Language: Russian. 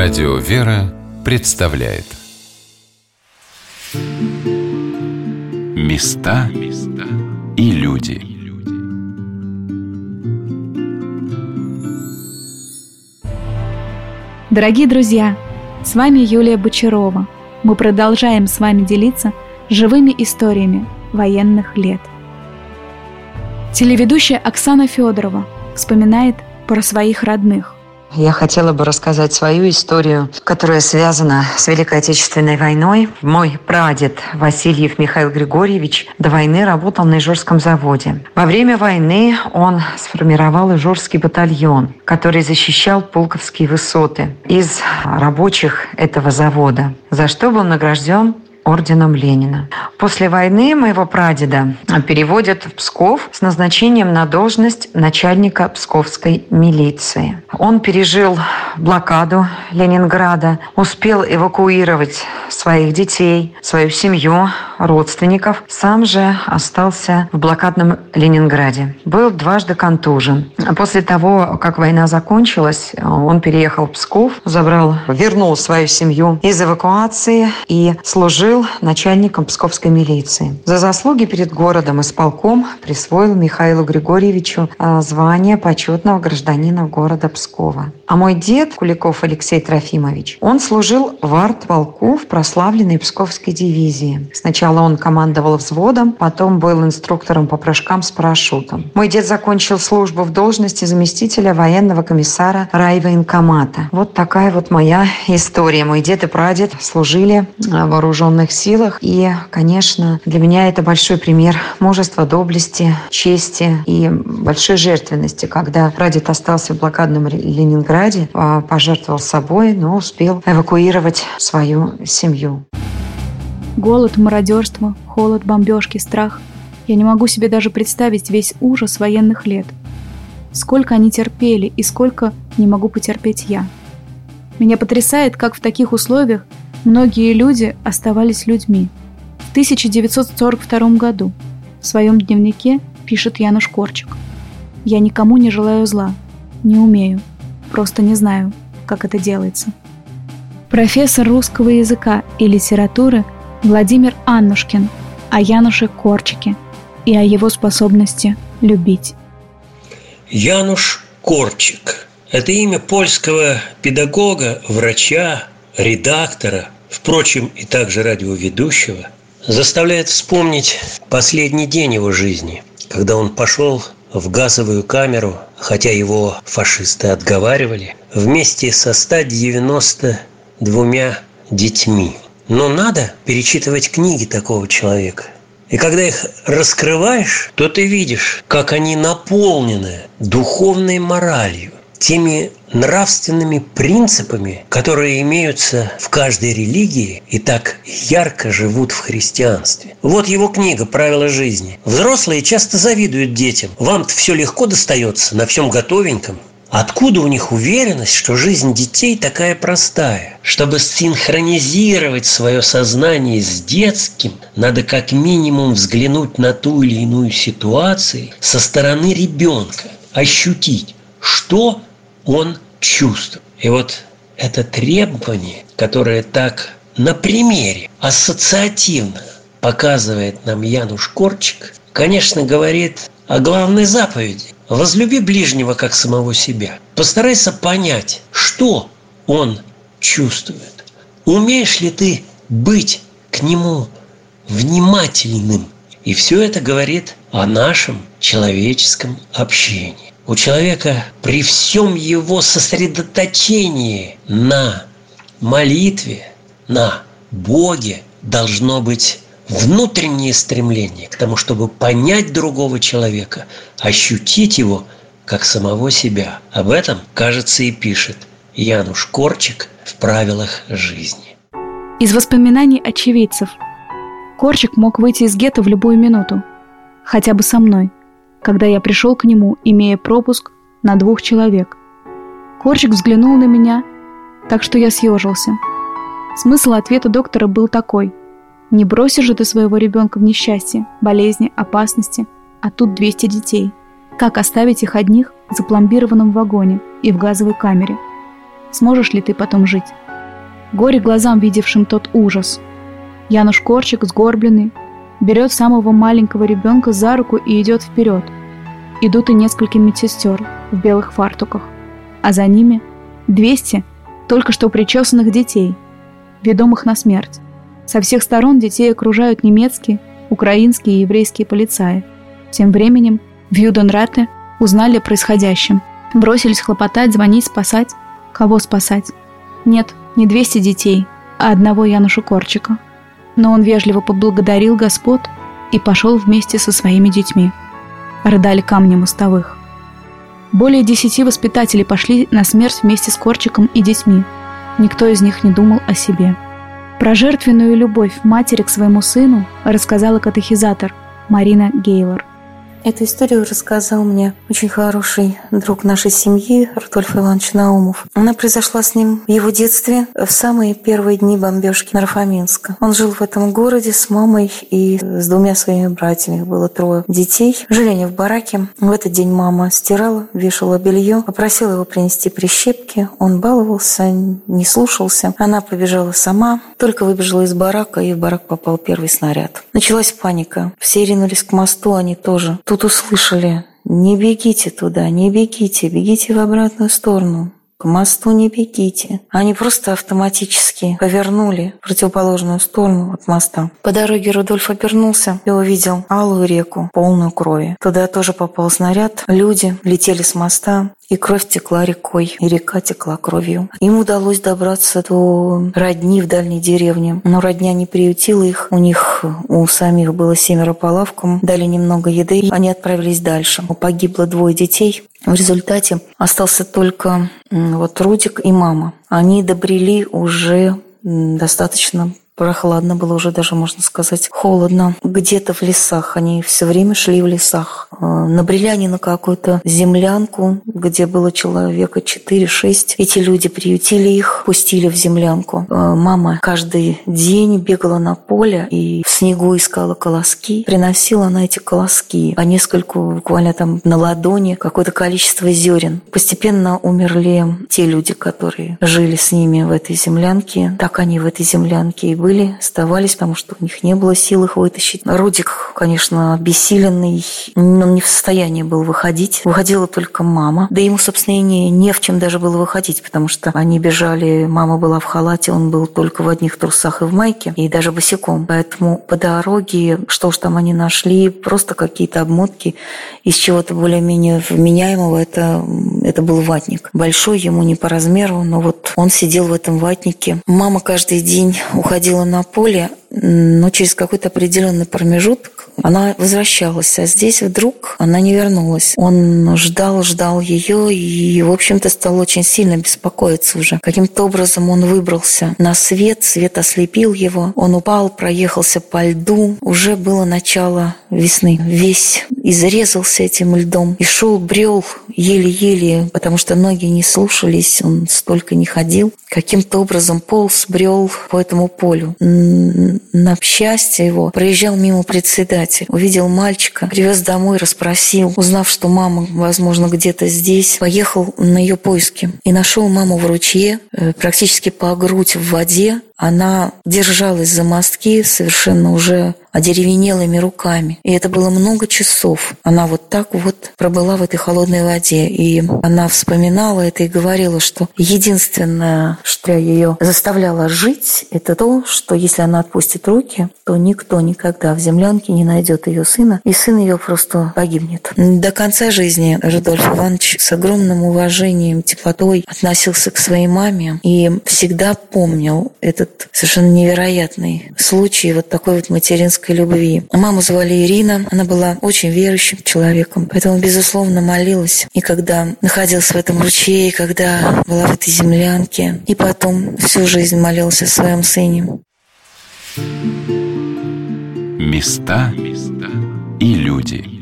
Радио «Вера» представляет Места и люди Дорогие друзья, с вами Юлия Бочарова. Мы продолжаем с вами делиться живыми историями военных лет. Телеведущая Оксана Федорова вспоминает про своих родных. Я хотела бы рассказать свою историю, которая связана с Великой Отечественной войной. Мой прадед Васильев Михаил Григорьевич до войны работал на Ижорском заводе. Во время войны он сформировал Ижорский батальон, который защищал Пулковские высоты из рабочих этого завода, за что был награжден орденом Ленина. После войны моего прадеда переводят в Псков с назначением на должность начальника Псковской милиции. Он пережил блокаду Ленинграда, успел эвакуировать своих детей, свою семью, родственников. Сам же остался в блокадном Ленинграде. Был дважды контужен. После того, как война закончилась, он переехал в Псков, забрал, вернул свою семью из эвакуации и служил начальником Псковской милиции. За заслуги перед городом исполком присвоил Михаилу Григорьевичу а, звание почетного гражданина города Пскова. А мой дед, Куликов Алексей Трофимович, он служил в артполку в прославленной Псковской дивизии. Сначала он командовал взводом, потом был инструктором по прыжкам с парашютом. Мой дед закончил службу в должности заместителя военного комиссара райвоенкомата. Вот такая вот моя история. Мой дед и прадед служили в вооруженных вооруженных силах. И, конечно, для меня это большой пример мужества, доблести, чести и большой жертвенности, когда прадед остался в блокадном Ленинграде, а, пожертвовал собой, но успел эвакуировать свою семью. Голод, мародерство, холод, бомбежки, страх. Я не могу себе даже представить весь ужас военных лет. Сколько они терпели и сколько не могу потерпеть я. Меня потрясает, как в таких условиях Многие люди оставались людьми. В 1942 году в своем дневнике пишет Януш Корчик. «Я никому не желаю зла, не умею, просто не знаю, как это делается». Профессор русского языка и литературы Владимир Аннушкин о Януше Корчике и о его способности любить. Януш Корчик – это имя польского педагога, врача, редактора, впрочем, и также радиоведущего, заставляет вспомнить последний день его жизни, когда он пошел в газовую камеру, хотя его фашисты отговаривали, вместе со 192 детьми. Но надо перечитывать книги такого человека. И когда их раскрываешь, то ты видишь, как они наполнены духовной моралью, теми нравственными принципами, которые имеются в каждой религии и так ярко живут в христианстве. Вот его книга «Правила жизни». Взрослые часто завидуют детям. Вам-то все легко достается, на всем готовеньком. Откуда у них уверенность, что жизнь детей такая простая? Чтобы синхронизировать свое сознание с детским, надо как минимум взглянуть на ту или иную ситуацию со стороны ребенка, ощутить, что он чувствует. И вот это требование, которое так на примере ассоциативно показывает нам Януш Корчик, конечно, говорит о главной заповеди. Возлюби ближнего, как самого себя. Постарайся понять, что он чувствует. Умеешь ли ты быть к нему внимательным? И все это говорит о нашем человеческом общении у человека при всем его сосредоточении на молитве, на Боге должно быть внутреннее стремление к тому, чтобы понять другого человека, ощутить его как самого себя. Об этом, кажется, и пишет Януш Корчик в правилах жизни. Из воспоминаний очевидцев. Корчик мог выйти из гетто в любую минуту. Хотя бы со мной – когда я пришел к нему, имея пропуск на двух человек. Корчик взглянул на меня, так что я съежился. Смысл ответа доктора был такой. Не бросишь же ты своего ребенка в несчастье, болезни, опасности, а тут 200 детей. Как оставить их одних в запломбированном вагоне и в газовой камере? Сможешь ли ты потом жить? Горе глазам, видевшим тот ужас. Януш Корчик, сгорбленный, берет самого маленького ребенка за руку и идет вперед. Идут и несколько медсестер в белых фартуках, а за ними 200 только что причесанных детей, ведомых на смерть. Со всех сторон детей окружают немецкие, украинские и еврейские полицаи. Тем временем в Юденрате узнали о происходящем. Бросились хлопотать, звонить, спасать. Кого спасать? Нет, не 200 детей, а одного Януша Корчика. Но он вежливо поблагодарил господ и пошел вместе со своими детьми. Рыдали камни мостовых. Более десяти воспитателей пошли на смерть вместе с Корчиком и детьми. Никто из них не думал о себе. Про жертвенную любовь матери к своему сыну рассказала катехизатор Марина Гейлор. Эту историю рассказал мне очень хороший друг нашей семьи Рудольф Иванович Наумов. Она произошла с ним в его детстве, в самые первые дни бомбежки Нарафаминска. Он жил в этом городе с мамой и с двумя своими братьями. Было трое детей. Жили они в бараке. В этот день мама стирала, вешала белье, попросила его принести прищепки. Он баловался, не слушался. Она побежала сама, только выбежала из барака, и в барак попал первый снаряд. Началась паника. Все ринулись к мосту, они тоже. Тут услышали «Не бегите туда, не бегите, бегите в обратную сторону». К мосту не бегите. Они просто автоматически повернули в противоположную сторону от моста. По дороге Рудольф обернулся и увидел алую реку, полную крови. Туда тоже попал снаряд. Люди летели с моста, и кровь текла рекой, и река текла кровью. Им удалось добраться до родни в дальней деревне, но родня не приютила их. У них, у самих было семеро по лавкам, дали немного еды, и они отправились дальше. Погибло двое детей, в результате остался только вот Рудик и мама. Они добрели уже достаточно Прохладно было уже даже, можно сказать, холодно. Где-то в лесах. Они все время шли в лесах. Э, набрели они на какую-то землянку, где было человека 4-6. Эти люди приютили их, пустили в землянку. Э, мама каждый день бегала на поле и в снегу искала колоски. Приносила на эти колоски по нескольку, буквально там на ладони, какое-то количество зерен. Постепенно умерли те люди, которые жили с ними в этой землянке. Так они в этой землянке и были были, оставались, потому что у них не было сил их вытащить. Рудик, конечно, обессиленный, он не в состоянии был выходить. Выходила только мама. Да ему, собственно, и не, не в чем даже было выходить, потому что они бежали, мама была в халате, он был только в одних трусах и в майке, и даже босиком. Поэтому по дороге, что уж там они нашли, просто какие-то обмотки из чего-то более-менее вменяемого, это, это был ватник. Большой ему не по размеру, но вот он сидел в этом ватнике. Мама каждый день уходила на поле, но через какой-то определенный промежуток она возвращалась, а здесь вдруг она не вернулась. Он ждал, ждал ее и, в общем-то, стал очень сильно беспокоиться уже. Каким-то образом он выбрался на свет, свет ослепил его, он упал, проехался по льду. Уже было начало весны. Весь изрезался этим льдом и шел, брел еле-еле, потому что ноги не слушались, он столько не ходил. Каким-то образом полз, брел по этому полю. На счастье его проезжал мимо председатель, увидел мальчика, привез домой, расспросил, узнав, что мама, возможно, где-то здесь, поехал на ее поиски. И нашел маму в ручье, э, практически по грудь в воде, она держалась за мостки совершенно уже одеревенелыми руками. И это было много часов. Она вот так вот пробыла в этой холодной воде. И она вспоминала это и говорила, что единственное, что ее заставляло жить, это то, что если она отпустит руки, то никто никогда в землянке не найдет ее сына, и сын ее просто погибнет. До конца жизни Рудольф Иванович с огромным уважением, теплотой относился к своей маме и всегда помнил этот этот совершенно невероятный случай вот такой вот материнской любви. Маму звали Ирина, она была очень верующим человеком, поэтому, безусловно, молилась. И когда находилась в этом ручье, и когда была в этой землянке, и потом всю жизнь молилась о своем сыне. Места и люди.